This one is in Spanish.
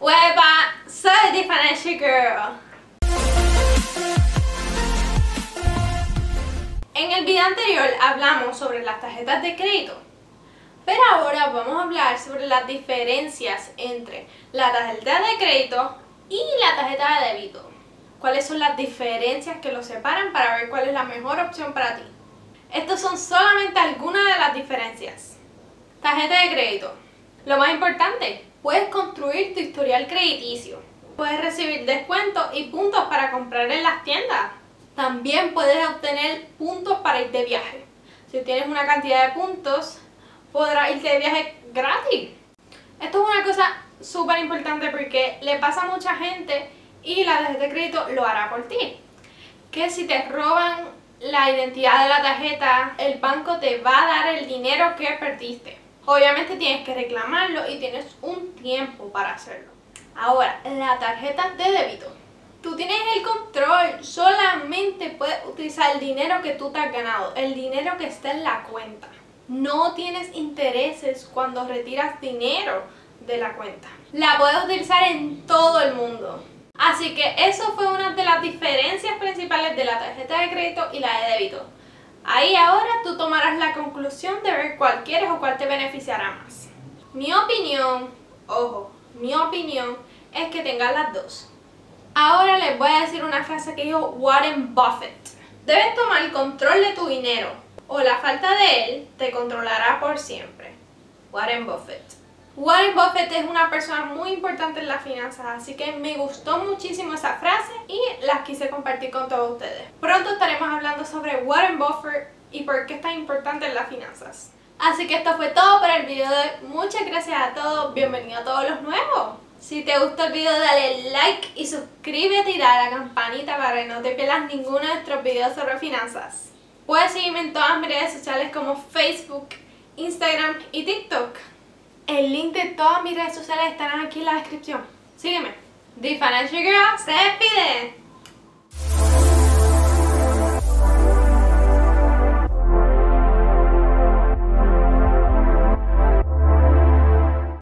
Hueva, soy The Financial Girl. En el video anterior hablamos sobre las tarjetas de crédito, pero ahora vamos a hablar sobre las diferencias entre la tarjeta de crédito y la tarjeta de débito. ¿Cuáles son las diferencias que los separan para ver cuál es la mejor opción para ti? Estos son solamente algunas de las diferencias. Tarjeta de crédito. Lo más importante, puedes construir tu historial crediticio. Puedes recibir descuentos y puntos para comprar en las tiendas. También puedes obtener puntos para ir de viaje. Si tienes una cantidad de puntos, podrás irte de viaje gratis. Esto es una cosa súper importante porque le pasa a mucha gente y la tarjeta de crédito lo hará por ti. Que si te roban la identidad de la tarjeta, el banco te va a dar el dinero que perdiste. Obviamente tienes que reclamarlo y tienes un tiempo para hacerlo. Ahora, la tarjeta de débito. Tú tienes el control, solamente puedes utilizar el dinero que tú te has ganado, el dinero que está en la cuenta. No tienes intereses cuando retiras dinero de la cuenta. La puedes utilizar en todo el mundo. Así que eso fue una de las diferencias principales de la tarjeta de crédito y la de débito. Ahí ahora tú tomarás la conclusión de ver cuál quieres o cuál te beneficiará más. Mi opinión, ojo, mi opinión es que tengas las dos. Ahora les voy a decir una frase que dijo Warren Buffett. Debes tomar control de tu dinero o la falta de él te controlará por siempre. Warren Buffett. Warren Buffett es una persona muy importante en las finanzas, así que me gustó muchísimo esa frase y las quise compartir con todos ustedes. Pronto estaremos hablando sobre Warren Buffett y por qué es tan importante en las finanzas. Así que esto fue todo para el video de hoy. Muchas gracias a todos, bienvenidos a todos los nuevos. Si te gustó el video dale like y suscríbete y dale a la campanita para que no te pierdas ninguno de nuestros videos sobre finanzas. Puedes seguirme en todas mis redes sociales como Facebook, Instagram y TikTok. El link de todas mis redes sociales estarán aquí en la descripción. Sígueme. The Financial Girl se despide.